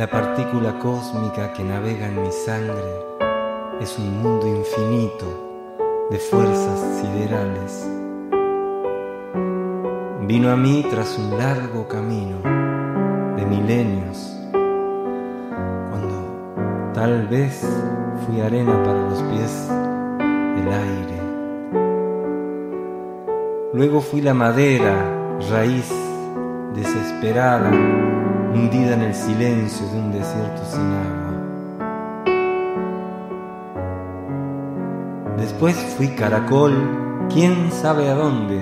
La partícula cósmica que navega en mi sangre es un mundo infinito de fuerzas siderales. Vino a mí tras un largo camino de milenios, cuando tal vez fui arena para los pies del aire. Luego fui la madera, raíz desesperada, hundida en el silencio de un desierto sin agua. Después fui caracol, quién sabe a dónde,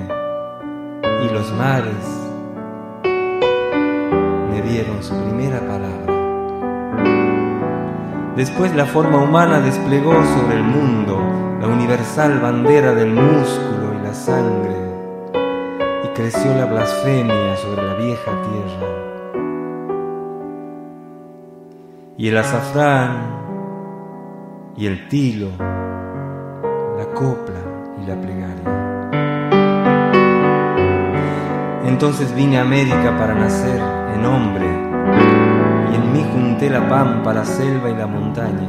y los mares me dieron su primera palabra. Después la forma humana desplegó sobre el mundo la universal bandera del músculo y la sangre, y creció la blasfemia sobre la vieja tierra. Y el azafrán y el tilo, la copla y la plegaria. Entonces vine a América para nacer en hombre, y en mí junté la pampa, la selva y la montaña.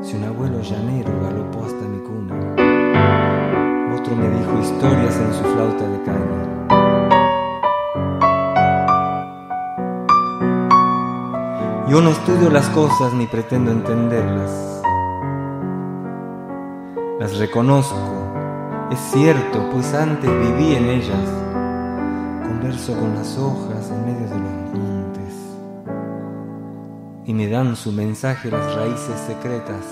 Si un abuelo llanero galopó hasta mi cuna, otro me dijo historias en su flauta de caña. Yo no estudio las cosas ni pretendo entenderlas. Las reconozco, es cierto, pues antes viví en ellas. Converso con las hojas en medio de los montes y me dan su mensaje las raíces secretas.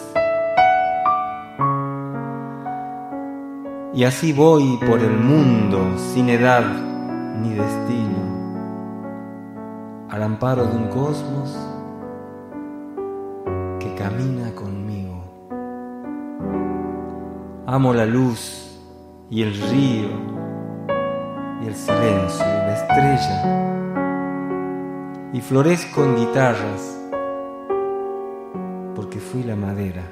Y así voy por el mundo sin edad ni destino, al amparo de un cosmos Amo la luz y el río y el silencio y la estrella y florezco en guitarras porque fui la madera.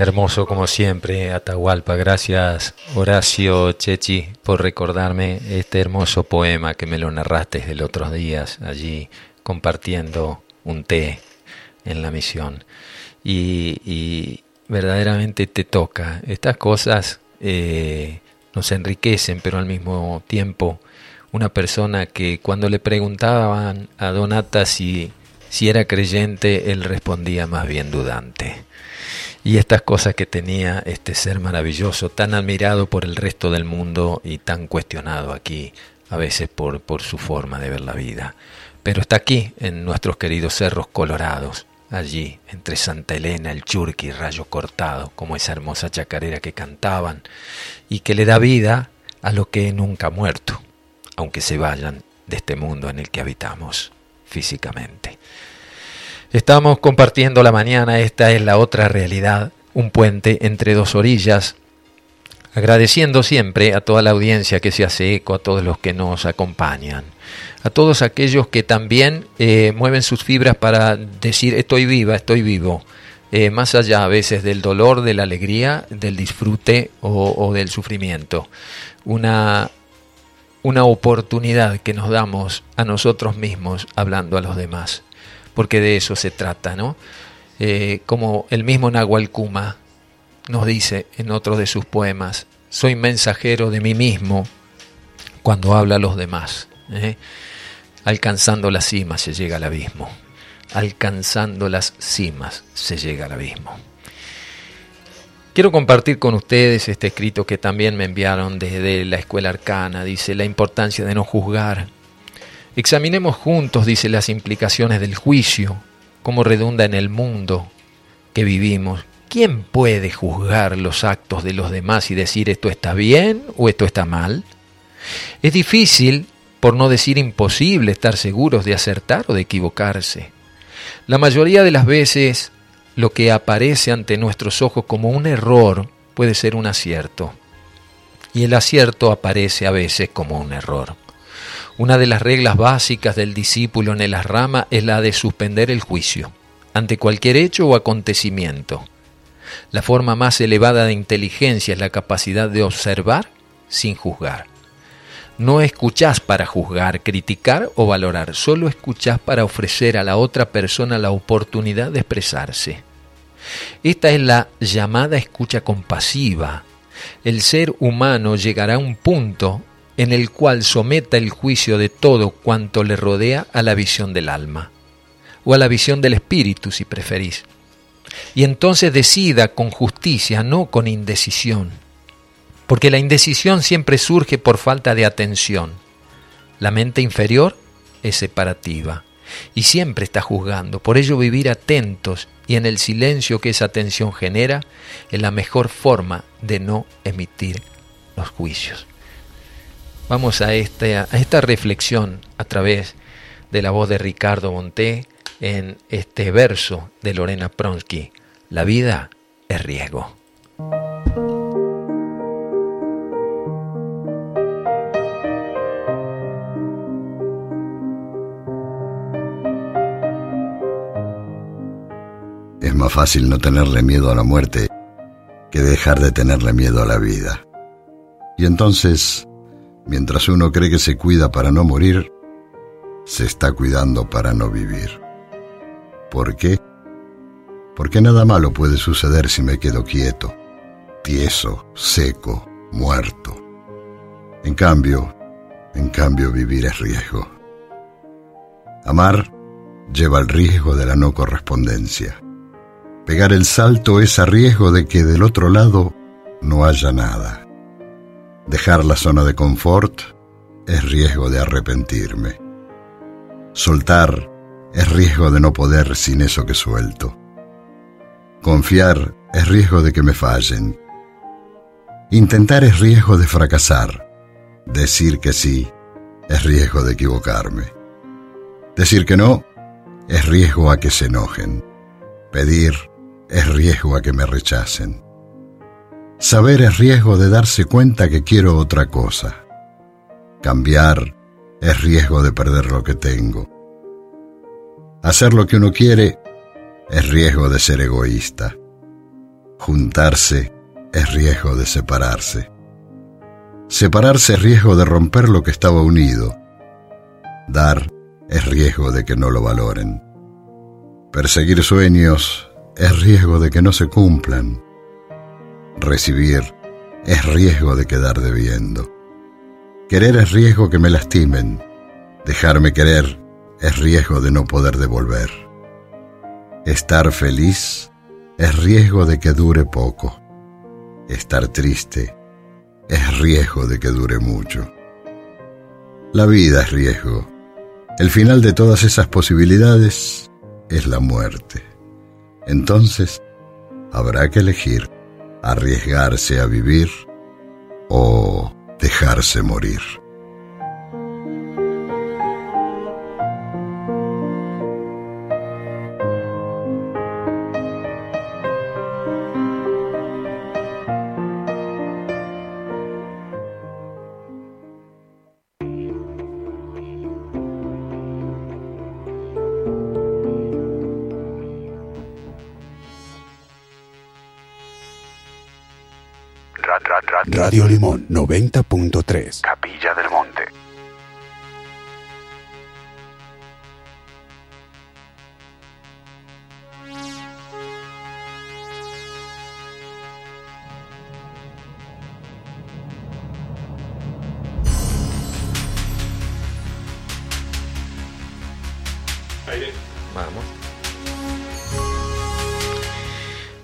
Hermoso como siempre, Atahualpa. Gracias, Horacio Chechi, por recordarme este hermoso poema que me lo narraste el otros días allí compartiendo un té en la misión. Y, verdaderamente te toca. Estas cosas eh, nos enriquecen, pero al mismo tiempo una persona que cuando le preguntaban a Donata si, si era creyente, él respondía más bien dudante y estas cosas que tenía este ser maravilloso, tan admirado por el resto del mundo y tan cuestionado aquí, a veces por, por su forma de ver la vida. Pero está aquí, en nuestros queridos cerros colorados, allí, entre Santa Elena, el Churqui Rayo Cortado, como esa hermosa chacarera que cantaban, y que le da vida a lo que nunca ha muerto, aunque se vayan de este mundo en el que habitamos físicamente. Estamos compartiendo la mañana, esta es la otra realidad, un puente entre dos orillas, agradeciendo siempre a toda la audiencia que se hace eco, a todos los que nos acompañan, a todos aquellos que también eh, mueven sus fibras para decir estoy viva, estoy vivo, eh, más allá a veces del dolor, de la alegría, del disfrute o, o del sufrimiento. Una, una oportunidad que nos damos a nosotros mismos hablando a los demás porque de eso se trata, ¿no? Eh, como el mismo Nahual Kuma nos dice en otro de sus poemas, soy mensajero de mí mismo cuando habla a los demás. ¿eh? Alcanzando las cimas se llega al abismo. Alcanzando las cimas se llega al abismo. Quiero compartir con ustedes este escrito que también me enviaron desde la escuela arcana. Dice la importancia de no juzgar Examinemos juntos, dice, las implicaciones del juicio, cómo redunda en el mundo que vivimos. ¿Quién puede juzgar los actos de los demás y decir esto está bien o esto está mal? Es difícil, por no decir imposible, estar seguros de acertar o de equivocarse. La mayoría de las veces lo que aparece ante nuestros ojos como un error puede ser un acierto. Y el acierto aparece a veces como un error. Una de las reglas básicas del discípulo en el asrama es la de suspender el juicio ante cualquier hecho o acontecimiento. La forma más elevada de inteligencia es la capacidad de observar sin juzgar. No escuchás para juzgar, criticar o valorar, solo escuchás para ofrecer a la otra persona la oportunidad de expresarse. Esta es la llamada escucha compasiva. El ser humano llegará a un punto en el cual someta el juicio de todo cuanto le rodea a la visión del alma, o a la visión del espíritu si preferís. Y entonces decida con justicia, no con indecisión porque la indecisión siempre surge por falta de atención. La mente inferior es separativa y siempre está juzgando. Por ello vivir atentos y en el silencio que esa atención genera es la mejor forma de no emitir los juicios. Vamos a esta, a esta reflexión a través de la voz de Ricardo Monté en este verso de Lorena Pronsky. La vida es riesgo. Es más fácil no tenerle miedo a la muerte que dejar de tenerle miedo a la vida. Y entonces, mientras uno cree que se cuida para no morir, se está cuidando para no vivir. ¿Por qué? Porque nada malo puede suceder si me quedo quieto, tieso, seco, muerto. En cambio, en cambio vivir es riesgo. Amar lleva el riesgo de la no correspondencia. Pegar el salto es a riesgo de que del otro lado no haya nada. Dejar la zona de confort es riesgo de arrepentirme. Soltar es riesgo de no poder sin eso que suelto. Confiar es riesgo de que me fallen. Intentar es riesgo de fracasar. Decir que sí es riesgo de equivocarme. Decir que no es riesgo a que se enojen. Pedir es riesgo a que me rechacen. Saber es riesgo de darse cuenta que quiero otra cosa. Cambiar es riesgo de perder lo que tengo. Hacer lo que uno quiere es riesgo de ser egoísta. Juntarse es riesgo de separarse. Separarse es riesgo de romper lo que estaba unido. Dar es riesgo de que no lo valoren. Perseguir sueños es riesgo de que no se cumplan. Recibir es riesgo de quedar debiendo. Querer es riesgo que me lastimen. Dejarme querer es riesgo de no poder devolver. Estar feliz es riesgo de que dure poco. Estar triste es riesgo de que dure mucho. La vida es riesgo. El final de todas esas posibilidades es la muerte. Entonces, habrá que elegir arriesgarse a vivir o dejarse morir. Radio Limón 90.3. Capilla del Monte.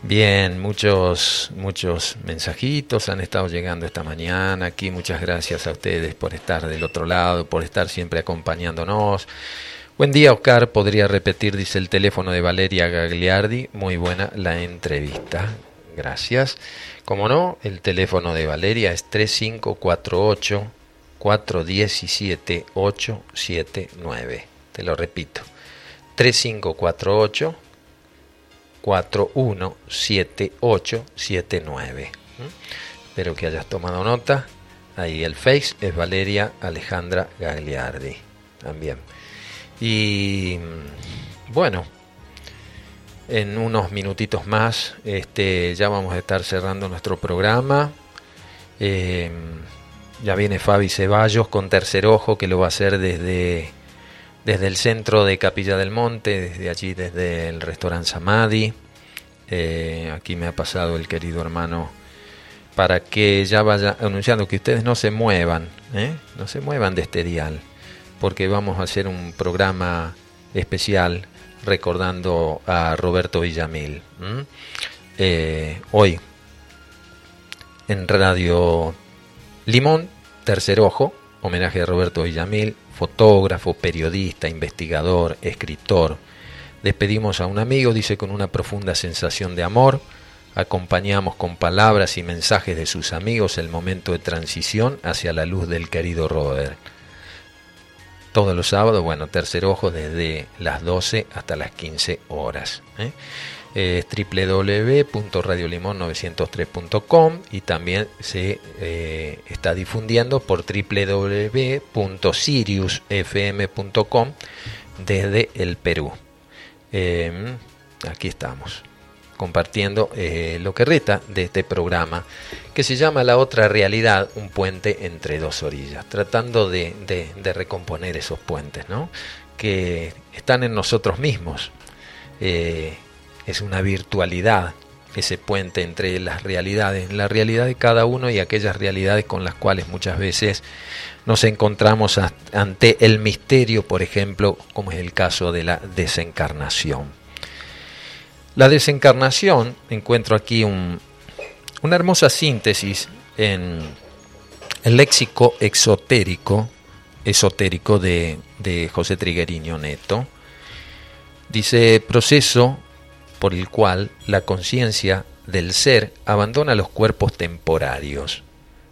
Bien, muchos, muchos mensajitos han estado llegando esta mañana aquí. Muchas gracias a ustedes por estar del otro lado, por estar siempre acompañándonos. Buen día, Oscar. Podría repetir, dice el teléfono de Valeria Gagliardi. Muy buena la entrevista. Gracias. Como no, el teléfono de Valeria es 3548 417 879. Te lo repito. 3548 417879. ¿Mm? Espero que hayas tomado nota ahí el Face es Valeria Alejandra Gagliardi también. Y bueno, en unos minutitos más este, ya vamos a estar cerrando nuestro programa. Eh, ya viene Fabi Ceballos con Tercer Ojo, que lo va a hacer desde, desde el centro de Capilla del Monte, desde allí, desde el restaurante Samadhi. Eh, aquí me ha pasado el querido hermano para que ya vaya anunciando que ustedes no se muevan, ¿eh? no se muevan de este dial, porque vamos a hacer un programa especial recordando a Roberto Villamil. Eh, hoy en Radio Limón, Tercer Ojo, homenaje a Roberto Villamil, fotógrafo, periodista, investigador, escritor. Despedimos a un amigo, dice con una profunda sensación de amor acompañamos con palabras y mensajes de sus amigos el momento de transición hacia la luz del querido Robert. Todos los sábados, bueno, tercer ojo desde las 12 hasta las 15 horas. ¿eh? Es www.radiolimon903.com y también se eh, está difundiendo por www.siriusfm.com desde el Perú. Eh, aquí estamos compartiendo eh, lo que reta de este programa, que se llama La otra realidad, un puente entre dos orillas, tratando de, recomponer esos puentes, ¿no? que están en nosotros mismos. Eh, es una virtualidad ese puente entre las realidades, la realidad de cada uno y aquellas realidades con las cuales muchas veces nos encontramos ante el misterio, por ejemplo, como es el caso de la desencarnación. La desencarnación, encuentro aquí una hermosa síntesis en el léxico exotérico, esotérico de, José Trigueriño Neto. Dice proceso por el cual la conciencia del ser abandona los cuerpos temporarios,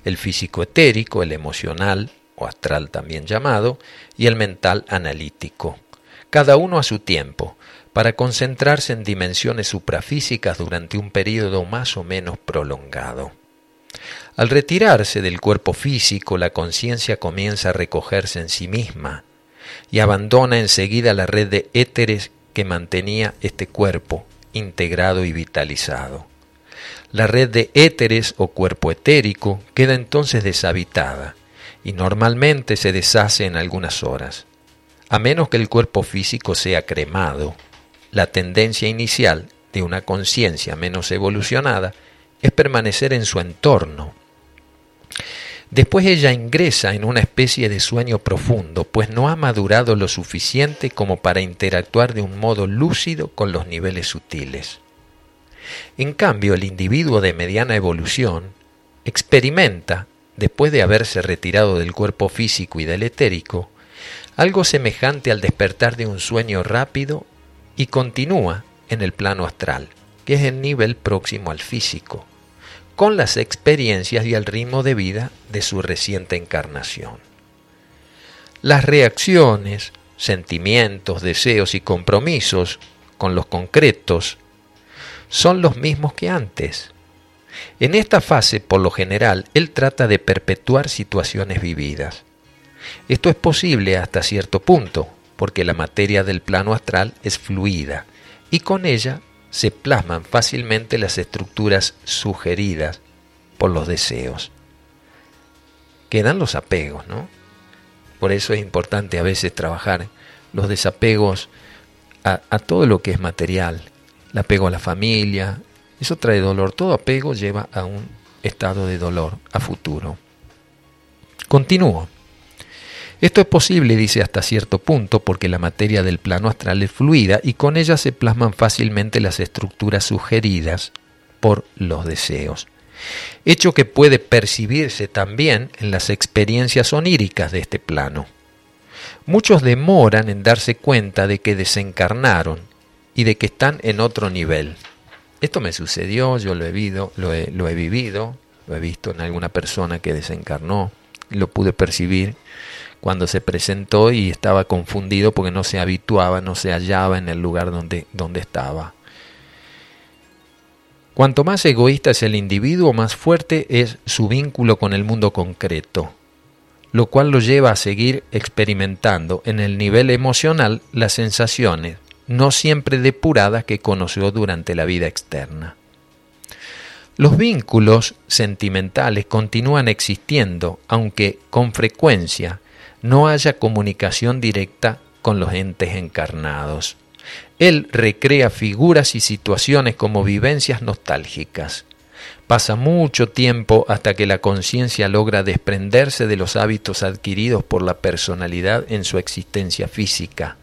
el físico etérico, el emocional o astral también llamado, y el mental analítico, cada uno a su tiempo, para concentrarse en dimensiones suprafísicas durante un periodo más o menos prolongado. Al retirarse del cuerpo físico, la conciencia comienza a recogerse en sí misma y abandona enseguida la red de éteres que mantenía este cuerpo integrado y vitalizado. La red de éteres o cuerpo etérico queda entonces deshabitada y normalmente se deshace en algunas horas, a menos que el cuerpo físico sea cremado la tendencia inicial de una conciencia menos evolucionada es permanecer en su entorno. Después ella ingresa en una especie de sueño profundo, pues no ha madurado lo suficiente como para interactuar de un modo lúcido con los niveles sutiles. En cambio, el individuo de mediana evolución experimenta, después de haberse retirado del cuerpo físico y del etérico, algo semejante al despertar de un sueño rápido y continúa en el plano astral, que es el nivel próximo al físico, con las experiencias y el ritmo de vida de su reciente encarnación. Las reacciones, sentimientos, deseos y compromisos con los concretos son los mismos que antes. En esta fase, por lo general, él trata de perpetuar situaciones vividas. Esto es posible hasta cierto punto, porque la materia del plano astral es fluida y con ella se plasman fácilmente las estructuras sugeridas por los deseos. Quedan los apegos, ¿no? Por eso es importante a veces trabajar los desapegos a, todo lo que es material, el apego a la familia, eso trae dolor, todo apego lleva a un estado de dolor a futuro. Continúo. Esto es posible, dice, hasta cierto punto, porque la materia del plano astral es fluida y con ella se plasman fácilmente las estructuras sugeridas por los deseos. Hecho que puede percibirse también en las experiencias oníricas de este plano. Muchos demoran en darse cuenta de que desencarnaron y de que están en otro nivel. Esto me sucedió, yo lo he, vivido, lo he, lo he vivido, lo he visto en alguna persona que desencarnó, lo pude percibir cuando se presentó y estaba confundido porque no se habituaba, no se hallaba en el lugar donde, donde estaba. Cuanto más egoísta es el individuo, más fuerte es su vínculo con el mundo concreto, lo cual lo lleva a seguir experimentando en el nivel emocional las sensaciones, no siempre depuradas, que conoció durante la vida externa. Los vínculos sentimentales continúan existiendo, aunque con frecuencia no haya comunicación directa con los entes encarnados. Él recrea figuras y situaciones como vivencias nostálgicas. Pasa mucho tiempo hasta que la conciencia logra desprenderse de los hábitos adquiridos por la personalidad en su existencia física,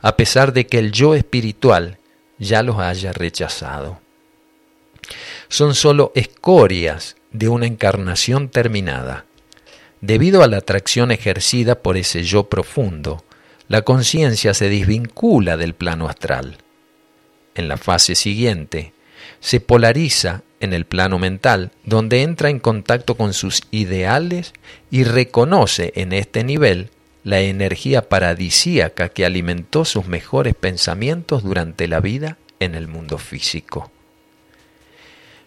a pesar de que el yo espiritual ya los haya rechazado. Son sólo escorias de una encarnación terminada. Debido a la atracción ejercida por ese yo profundo, la conciencia se desvincula del plano astral. En la fase siguiente, se polariza en el plano mental, donde entra en contacto con sus ideales y reconoce en este nivel la energía paradisíaca que alimentó sus mejores pensamientos durante la vida en el mundo físico.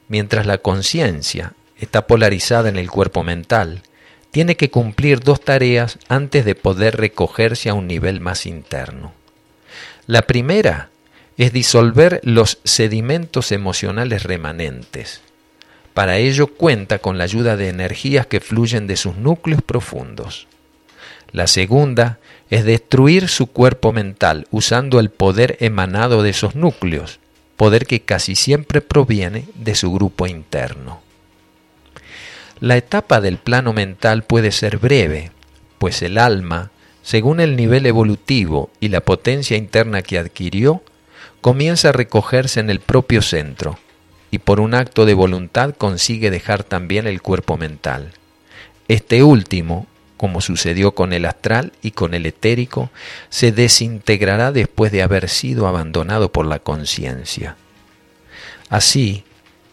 Mientras la conciencia está polarizada en el cuerpo mental, tiene que cumplir dos tareas antes de poder recogerse a un nivel más interno. La primera es disolver los sedimentos emocionales remanentes. Para ello cuenta con la ayuda de energías que fluyen de sus núcleos profundos. La segunda es destruir su cuerpo mental usando el poder emanado de esos núcleos, poder que casi siempre proviene de su grupo interno. La etapa del plano mental puede ser breve, pues el alma, según el nivel evolutivo y la potencia interna que adquirió, comienza a recogerse en el propio centro y por un acto de voluntad consigue dejar también el cuerpo mental. Este último, como sucedió con el astral y con el etérico, se desintegrará después de haber sido abandonado por la conciencia. Así,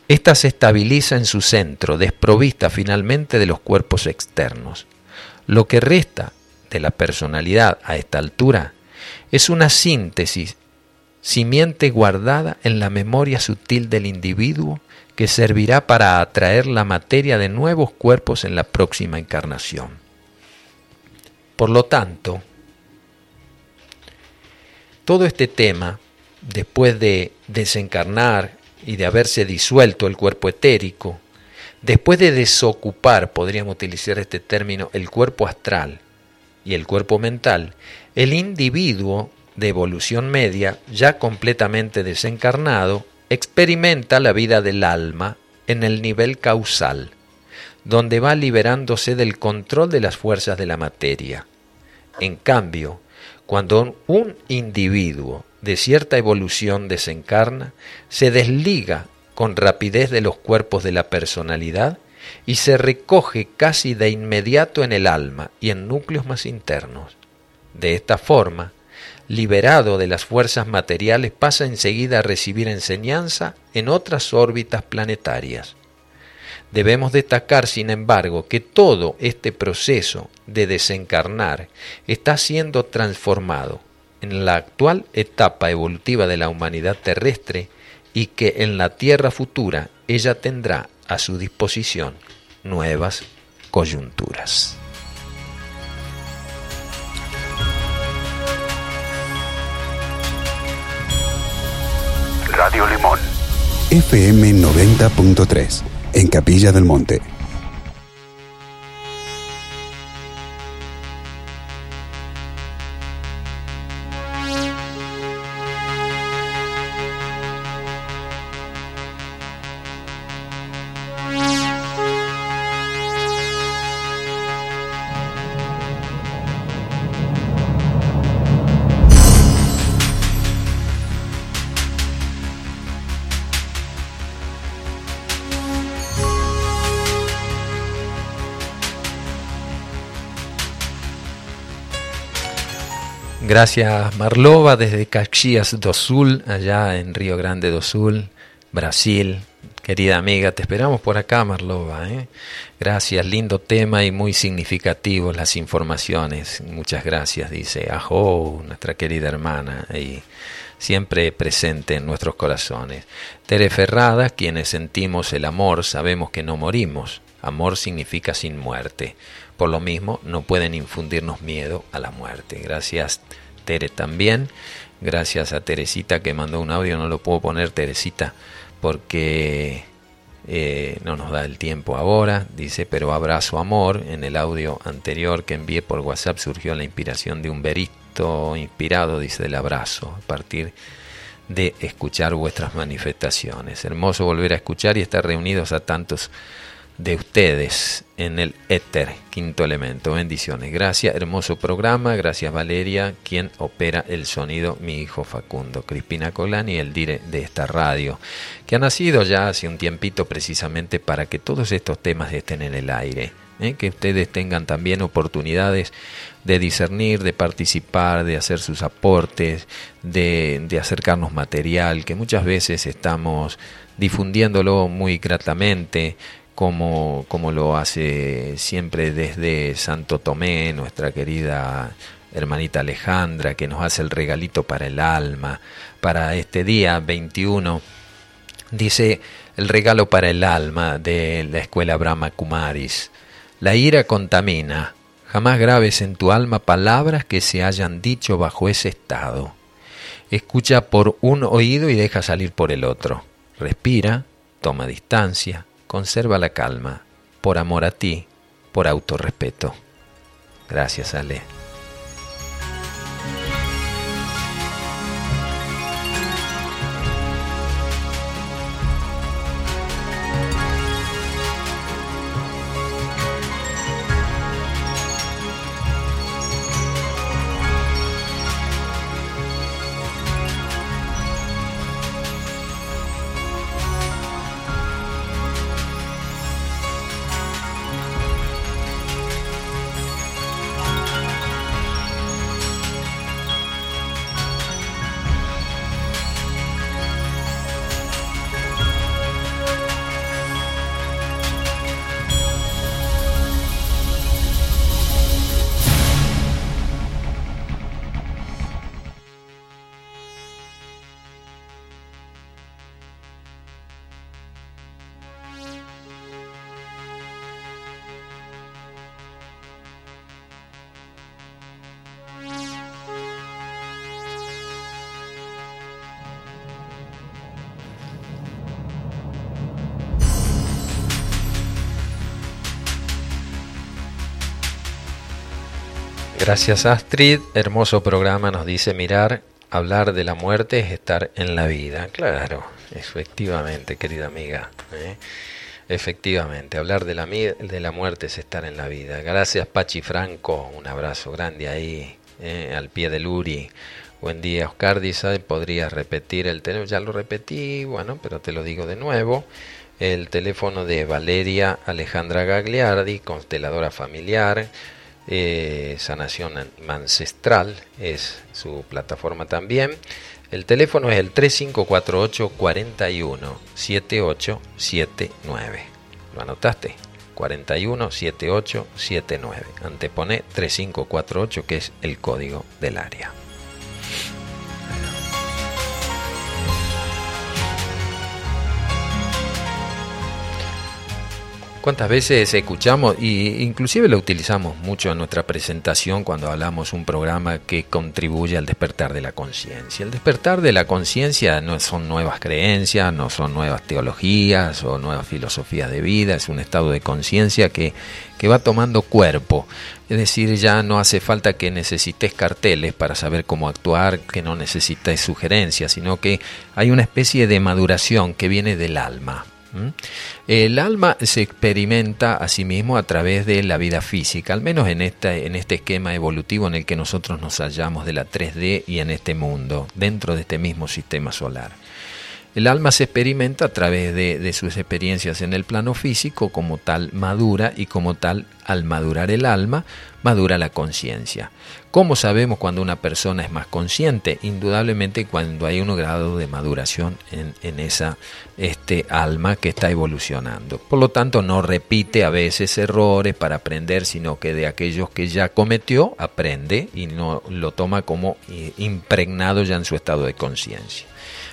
esta se estabiliza en su centro, desprovista finalmente de los cuerpos externos. Lo que resta de la personalidad a esta altura es una síntesis, simiente guardada en la memoria sutil del individuo que servirá para atraer la materia de nuevos cuerpos en la próxima encarnación. Por lo tanto, todo este tema, después de desencarnar y de haberse disuelto el cuerpo etérico, después de desocupar, podríamos utilizar este término, el cuerpo astral y el cuerpo mental, el individuo de evolución media, ya completamente desencarnado, experimenta la vida del alma en el nivel causal, donde va liberándose del control de las fuerzas de la materia. En cambio, cuando un individuo de cierta evolución desencarna, se desliga con rapidez de los cuerpos de la personalidad y se recoge casi de inmediato en el alma y en núcleos más internos. De esta forma, liberado de las fuerzas materiales, pasa enseguida a recibir enseñanza en otras órbitas planetarias. Debemos destacar, sin embargo, que todo este proceso de desencarnar está siendo transformado en la actual etapa evolutiva de la humanidad terrestre y que en la Tierra futura ella tendrá a su disposición nuevas coyunturas. Radio Limón. FM 90.3, en Capilla del Monte. Gracias Marlova desde Caxias do Sul, allá en Río Grande do Sul, Brasil. Querida amiga, te esperamos por acá, Marlova. ¿eh? Gracias, lindo tema y muy significativo las informaciones. Muchas gracias, dice Ajo, nuestra querida hermana, y siempre presente en nuestros corazones. Tere Ferrada, quienes sentimos el amor, sabemos que no morimos. Amor significa sin muerte. Por lo mismo, no pueden infundirnos miedo a la muerte. Gracias, Tere, también. Gracias a Teresita que mandó un audio, no lo puedo poner, Teresita porque eh, no nos da el tiempo ahora, dice, pero abrazo amor. En el audio anterior que envié por WhatsApp surgió la inspiración de un verito inspirado, dice, del abrazo, a partir de escuchar vuestras manifestaciones. Hermoso volver a escuchar y estar reunidos a tantos de ustedes en el éter, quinto elemento. Bendiciones. Gracias, hermoso programa. Gracias, Valeria, quien opera el sonido, mi hijo Facundo. Crispina Colani, el dire de esta radio, que ha nacido ya hace un tiempito precisamente para que todos estos temas estén en el aire. ¿eh? Que ustedes tengan también oportunidades de discernir, de participar, de hacer sus aportes, de, de acercarnos material, que muchas veces estamos difundiéndolo muy gratamente, como, lo hace siempre desde Santo Tomé, nuestra querida hermanita Alejandra, que nos hace el regalito para el alma, para este día 21. Dice el regalo para el alma de la escuela Brahma Kumaris. La ira contamina, jamás grabes en tu alma palabras que se hayan dicho bajo ese estado. Escucha por un oído y deja salir por el otro. Respira, toma distancia, Conserva la calma, por amor a ti, por autorrespeto. Gracias, Ale. Gracias Astrid, hermoso programa, nos dice mirar, hablar de la muerte es estar en la vida. Claro, efectivamente, querida amiga. ¿eh? Efectivamente, hablar de la, de la muerte es estar en la vida. Gracias Pachi Franco, un abrazo grande ahí, ¿eh? al pie del Uri. Buen día, Oscar dice, ¿podrías repetir el teléfono? Ya lo repetí, bueno, pero te lo digo de nuevo. El teléfono de Valeria Alejandra Gagliardi, consteladora familiar, eh, Sanación Ancestral es su plataforma también. El teléfono es el 3548 41 7879. ¿Lo anotaste? 41 7879. Antepone 3548 que es el código del área. ¿Cuántas veces escuchamos y inclusive lo utilizamos mucho en nuestra presentación cuando hablamos un programa que contribuye al despertar de la conciencia? El despertar de la conciencia no son nuevas creencias, no son nuevas teologías o nuevas filosofías de vida, es un estado de conciencia que, que va tomando cuerpo. Es decir, ya no hace falta que necesites carteles para saber cómo actuar, que no necesites sugerencias, sino que hay una especie de maduración que viene del alma. El alma se experimenta a sí mismo a través de la vida física, al menos en, en este esquema evolutivo en el que nosotros nos hallamos de la 3D y en este mundo, dentro de este mismo sistema solar. El alma se experimenta a través de, sus experiencias en el plano físico, como tal madura y como tal al madurar el alma, madura la conciencia. ¿Cómo sabemos cuando una persona es más consciente? Indudablemente cuando hay un grado de maduración en, esa este, alma que está evolucionando. Por lo tanto, no repite a veces errores para aprender, sino que de aquellos que ya cometió, aprende y no lo toma como eh, impregnado ya en su estado de conciencia.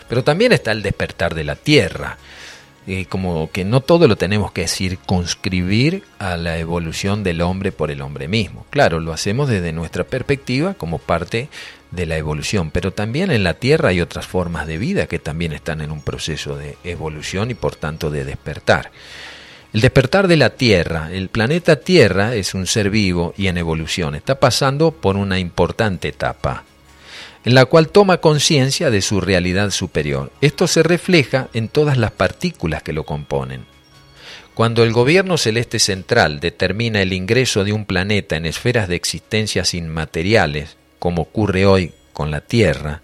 Pero también está el despertar de la tierra. Eh, como que no todo lo tenemos que circunscribir a la evolución del hombre por el hombre mismo. Claro, lo hacemos desde nuestra perspectiva como parte de la evolución, pero también en la Tierra hay otras formas de vida que también están en un proceso de evolución y por tanto de despertar. El despertar de la Tierra, el planeta Tierra es un ser vivo y en evolución, está pasando por una importante etapa en la cual toma conciencia de su realidad superior. Esto se refleja en todas las partículas que lo componen. Cuando el gobierno celeste central determina el ingreso de un planeta en esferas de existencias inmateriales, como ocurre hoy con la Tierra,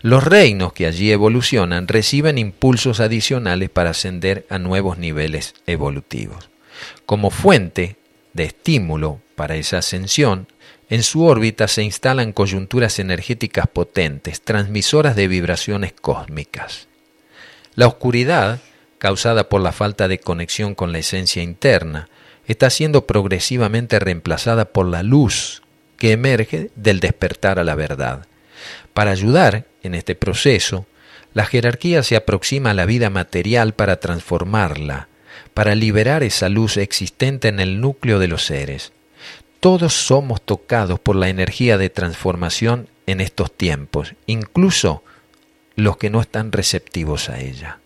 los reinos que allí evolucionan reciben impulsos adicionales para ascender a nuevos niveles evolutivos. Como fuente de estímulo para esa ascensión, en su órbita se instalan coyunturas energéticas potentes, transmisoras de vibraciones cósmicas. La oscuridad, causada por la falta de conexión con la esencia interna, está siendo progresivamente reemplazada por la luz que emerge del despertar a la verdad. Para ayudar en este proceso, la jerarquía se aproxima a la vida material para transformarla, para liberar esa luz existente en el núcleo de los seres. Todos somos tocados por la energía de transformación en estos tiempos, incluso los que no están receptivos a ella.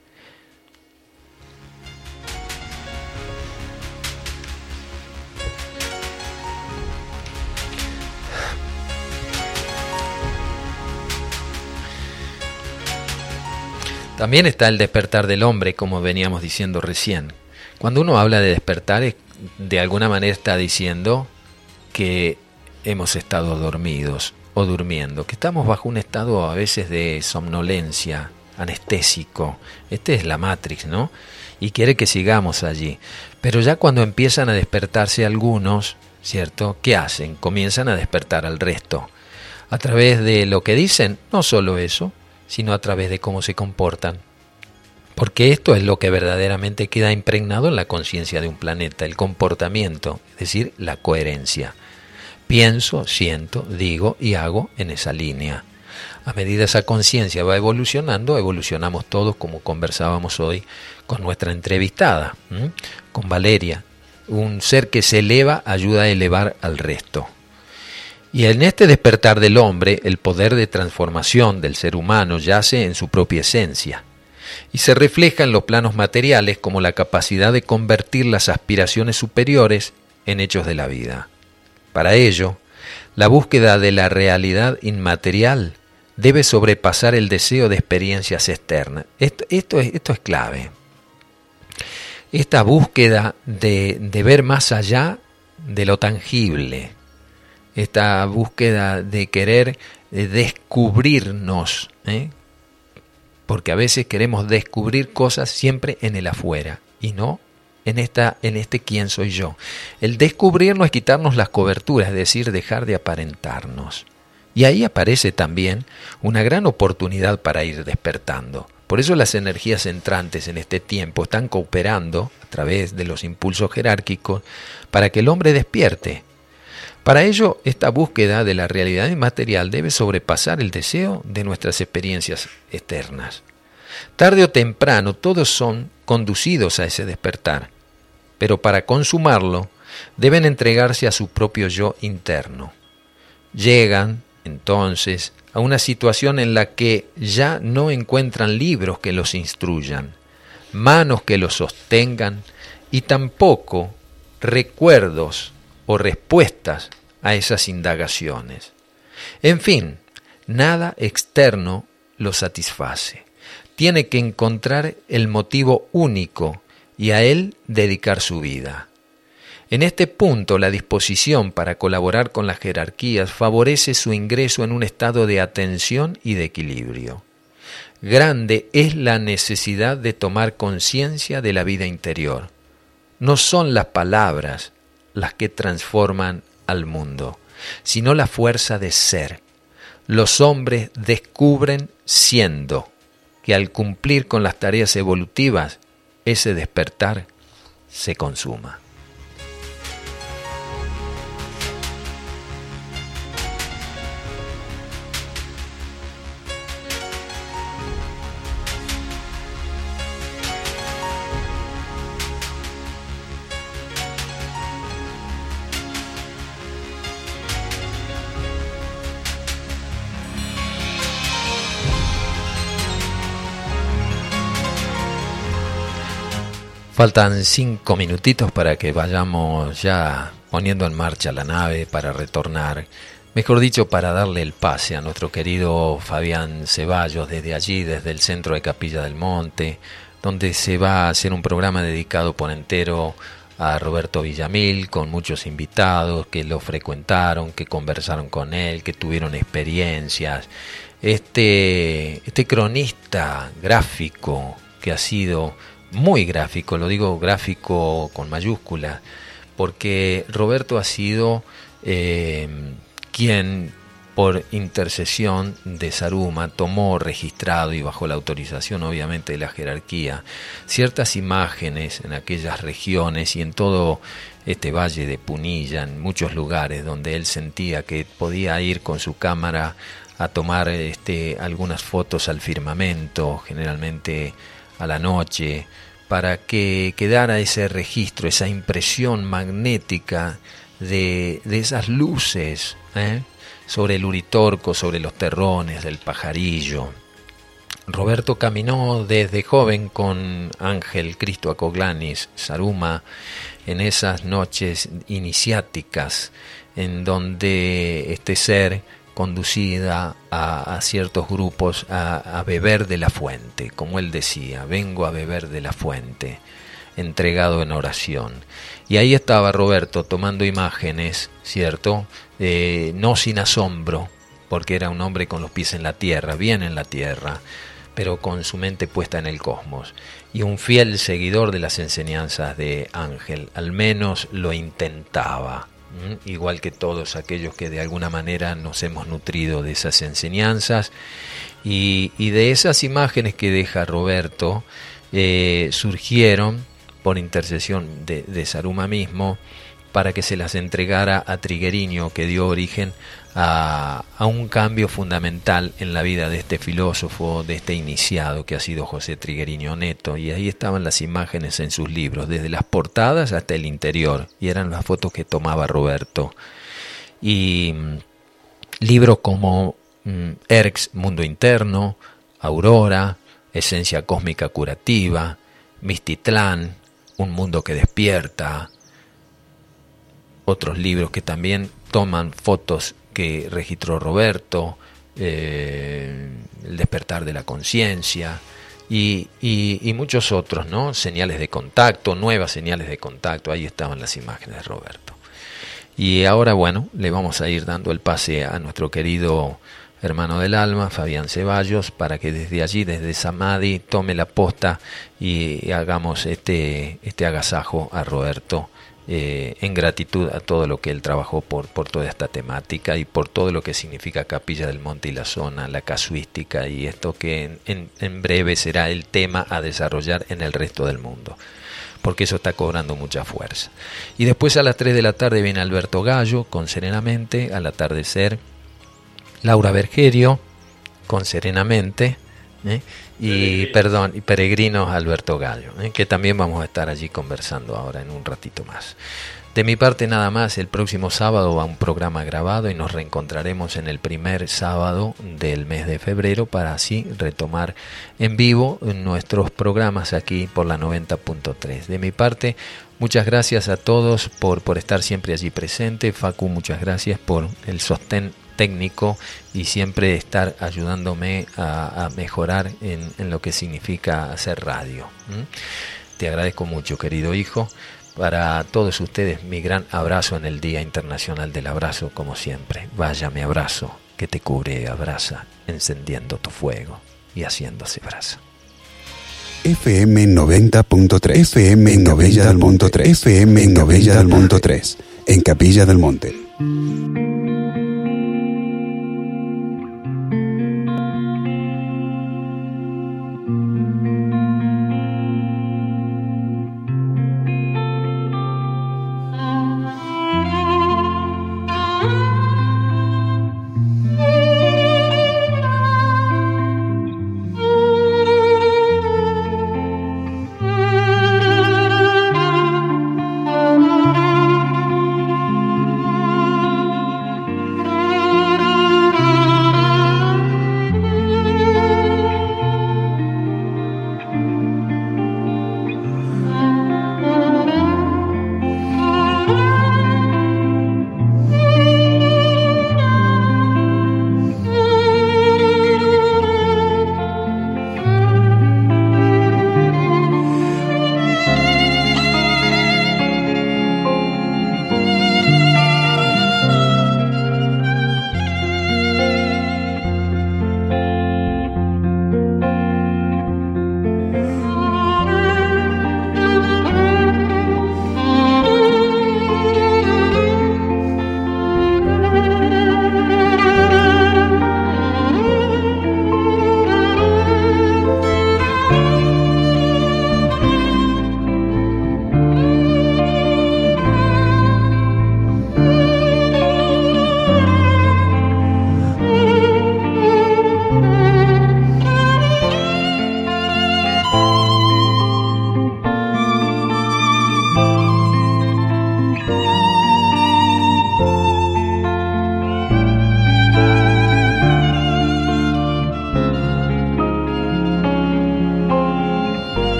También está el despertar del hombre, como veníamos diciendo recién. Cuando uno habla de despertar, de alguna manera está diciendo que hemos estado dormidos o durmiendo, que estamos bajo un estado a veces de somnolencia, anestésico. Este es la Matrix, ¿no? Y quiere que sigamos allí. Pero ya cuando empiezan a despertarse algunos, ¿cierto? ¿Qué hacen? Comienzan a despertar al resto. A través de lo que dicen, no solo eso, sino a través de cómo se comportan. Porque esto es lo que verdaderamente queda impregnado en la conciencia de un planeta, el comportamiento, es decir, la coherencia. Pienso, siento, digo y hago en esa línea. A medida esa conciencia va evolucionando, evolucionamos todos como conversábamos hoy con nuestra entrevistada, con Valeria. Un ser que se eleva ayuda a elevar al resto. Y en este despertar del hombre, el poder de transformación del ser humano yace en su propia esencia y se refleja en los planos materiales como la capacidad de convertir las aspiraciones superiores en hechos de la vida. Para ello, la búsqueda de la realidad inmaterial debe sobrepasar el deseo de experiencias externas. Esto, es, esto es, clave. Esta búsqueda de, de, ver más allá de lo tangible, esta búsqueda de querer descubrirnos, ¿eh? porque a veces queremos descubrir cosas siempre en el afuera y no en esta en este quién soy yo. El descubrir no es quitarnos las coberturas, es decir, dejar de aparentarnos. Y ahí aparece también una gran oportunidad para ir despertando. Por eso las energías entrantes en este tiempo están cooperando a través de los impulsos jerárquicos para que el hombre despierte, para ello, esta búsqueda de la realidad inmaterial debe sobrepasar el deseo de nuestras experiencias externas. Tarde o temprano todos son conducidos a ese despertar, pero para consumarlo deben entregarse a su propio yo interno. Llegan, entonces, a una situación en la que ya no encuentran libros que los instruyan, manos que los sostengan y tampoco recuerdos o respuestas a esas indagaciones. En fin, nada externo lo satisface. Tiene que encontrar el motivo único y a él dedicar su vida. En este punto, la disposición para colaborar con las jerarquías favorece su ingreso en un estado de atención y de equilibrio. grande es la necesidad de tomar conciencia de la vida interior. No son las palabras las que transforman al mundo, sino la fuerza de ser. Los hombres descubren siendo que al cumplir con las tareas evolutivas, ese despertar se consuma. Faltan cinco minutitos para que vayamos ya poniendo en marcha la nave para retornar, mejor dicho, para darle el pase a nuestro querido Fabián Ceballos desde allí, desde el centro de Capilla del Monte, donde se va a hacer un programa dedicado por entero a Roberto Villamil, con muchos invitados que lo frecuentaron, que conversaron con él, que tuvieron experiencias. Este, este cronista gráfico que ha sido muy gráfico, lo digo gráfico con mayúscula, porque Roberto ha sido eh, quien por intercesión de Saruma tomó registrado y bajo la autorización obviamente de la jerarquía ciertas imágenes en aquellas regiones y en todo este valle de Punilla, en muchos lugares donde él sentía que podía ir con su cámara a tomar este, algunas fotos al firmamento, generalmente a la noche, para que quedara ese registro, esa impresión magnética de, esas luces ¿eh? sobre el uritorco, sobre los terrones del pajarillo. Roberto caminó desde joven con Ángel Cristo Acoglanis, Saruma, en esas noches iniciáticas en donde este ser conducida a, ciertos grupos a, beber de la fuente, como él decía, vengo a beber de la fuente, entregado en oración. Y ahí estaba Roberto tomando imágenes, ¿cierto? no sin asombro, porque era un hombre con los pies en la tierra, bien en la tierra, pero con su mente puesta en el cosmos. Y un fiel seguidor de las enseñanzas de Ángel, al menos lo intentaba igual que todos aquellos que de alguna manera nos hemos nutrido de esas enseñanzas. Y, de esas imágenes que deja Roberto eh, surgieron por intercesión de, Saruma mismo para que se las entregara a Trigueriño que dio origen a, un cambio fundamental en la vida de este filósofo, de este iniciado que ha sido José Trigueriño Neto. Y ahí estaban las imágenes en sus libros, desde las portadas hasta el interior. Y eran las fotos que tomaba Roberto. Y mm, libros como mm, Erx, Mundo Interno, Aurora, Esencia Cósmica Curativa, Mistitlán, Un Mundo que Despierta, otros libros que también toman fotos que registró Roberto, eh, El despertar de la conciencia y, y, muchos otros, ¿no? Señales de contacto, nuevas señales de contacto, ahí estaban las imágenes de Roberto. Y ahora, bueno, le vamos a ir dando el pase a nuestro querido hermano del alma, Fabián Ceballos, para que desde allí, desde Samadhi, tome la posta y hagamos este, este agasajo a Roberto eh, en gratitud a todo lo que él trabajó por, por toda esta temática y por todo lo que significa Capilla del Monte y la zona, la casuística y esto que en, breve será el tema a desarrollar en el resto del mundo porque eso está cobrando mucha fuerza. Y después a las 3 de la tarde viene Alberto Gallo con Serenamente, al atardecer Laura Bergerio con Serenamente, ¿eh? Y perdón, y Peregrinos Alberto Gallo, ¿eh? que también vamos a estar allí conversando ahora en un ratito más. De mi parte nada más, el próximo sábado va un programa grabado y nos reencontraremos en el primer sábado del mes de febrero para así retomar en vivo nuestros programas aquí por la 90.3. De mi parte, muchas gracias a todos por, por estar siempre allí presente. Facu, muchas gracias por el sostén técnico y siempre estar ayudándome a, mejorar en, lo que significa hacer radio. Te agradezco mucho, querido hijo. Para todos ustedes, mi gran abrazo en el Día Internacional del Abrazo, como siempre. Vaya mi abrazo, que te cubre y abraza, encendiendo tu fuego. y haciéndose brasa. FM 90.3 FM 90.3 FM 90.3 en Capilla del Monte.